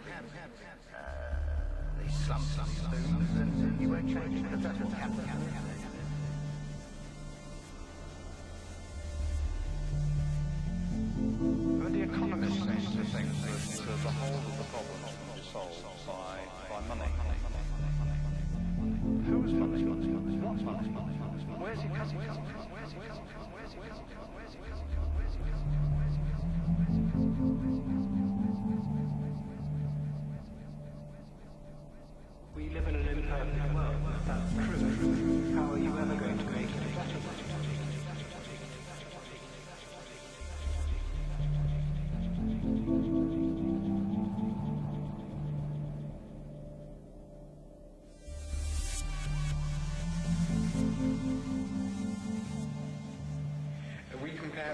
happened.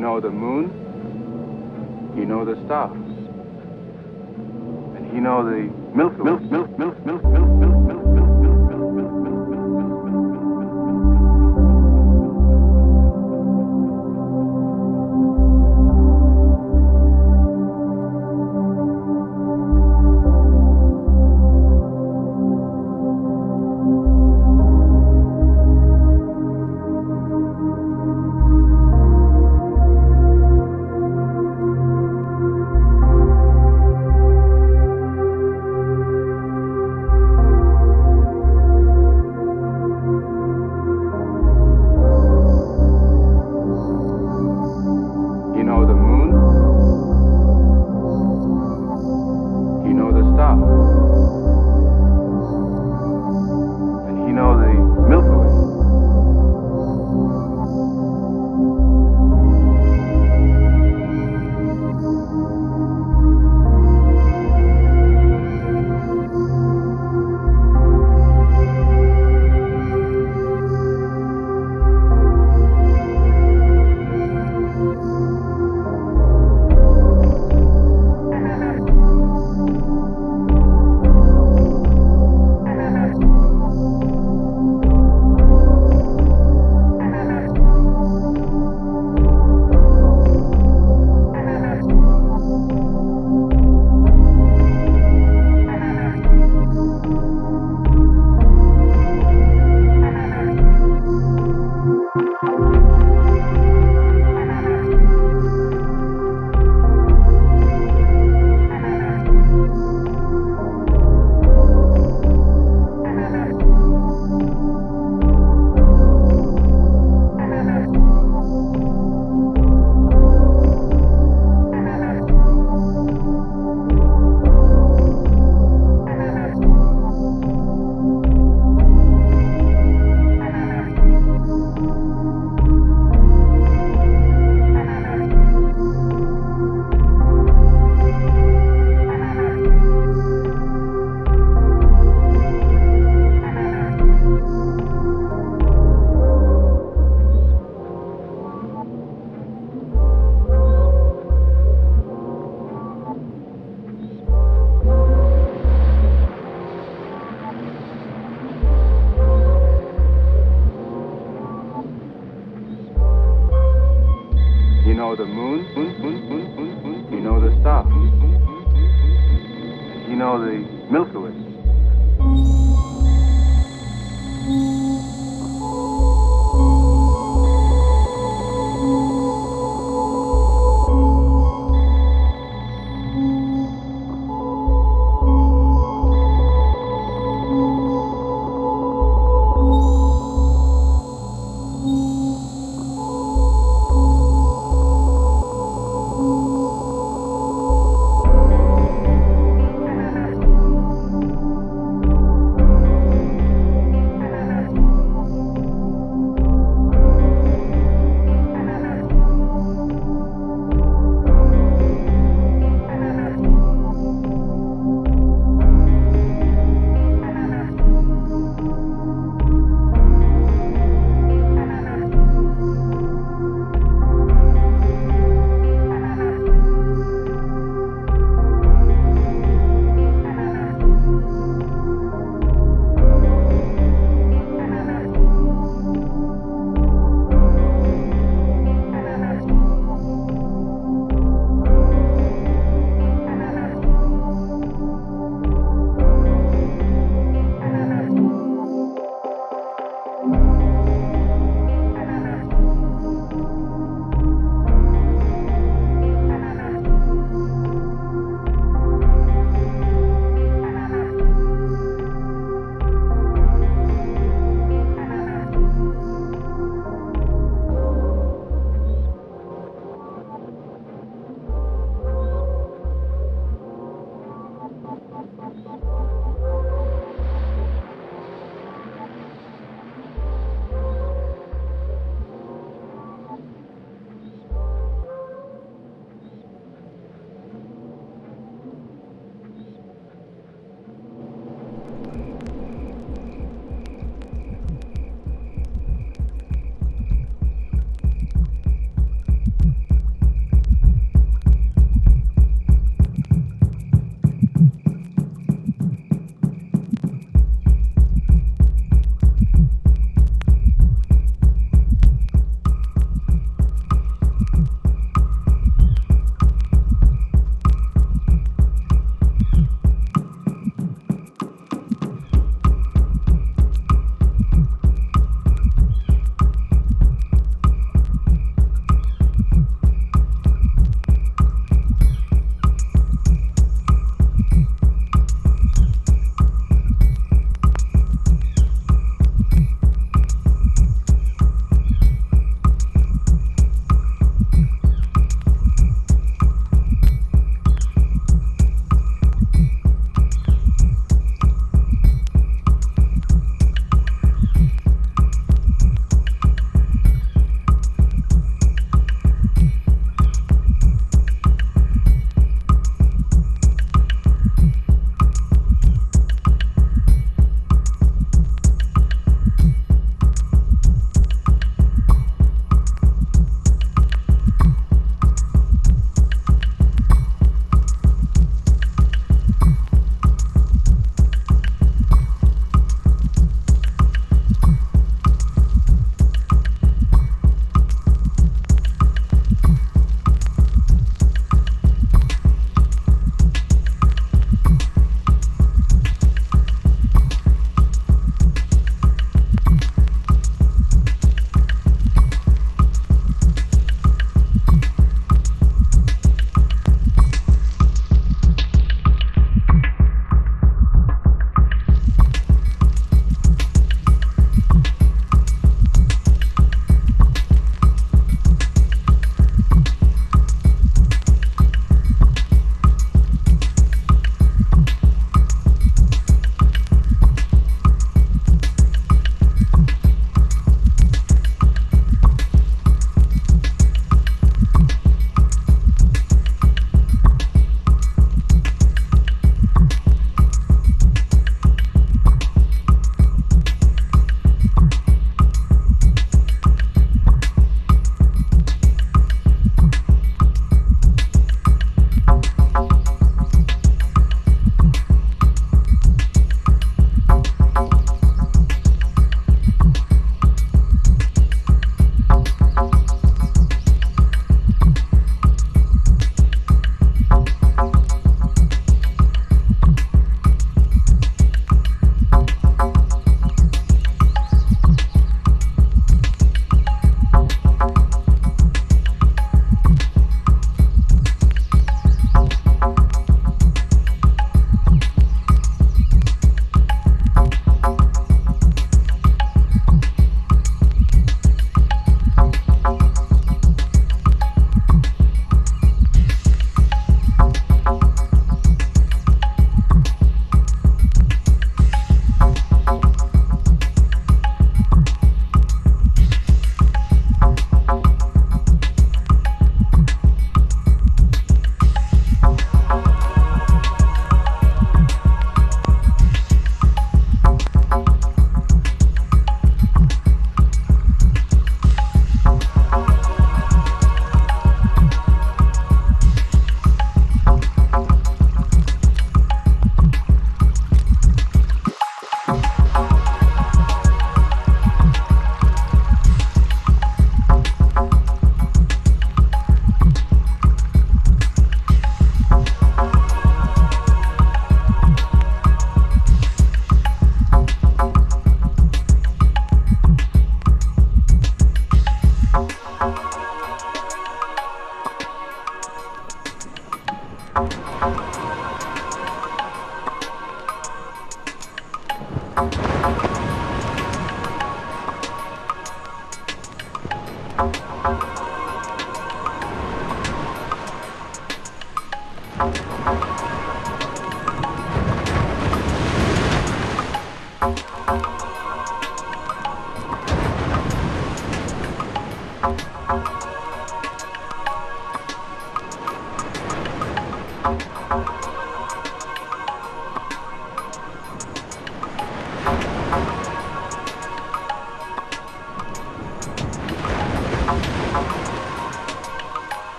know the moon. You know the stars.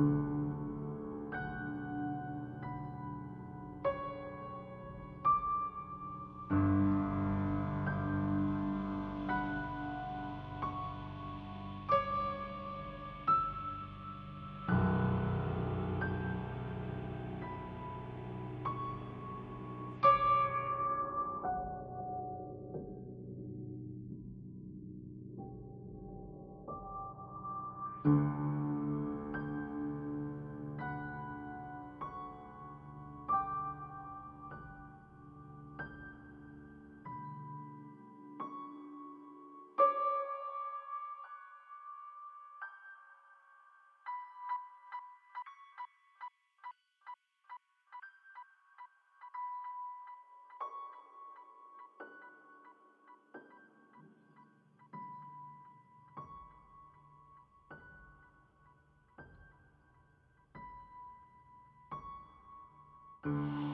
Thank Mm-hmm.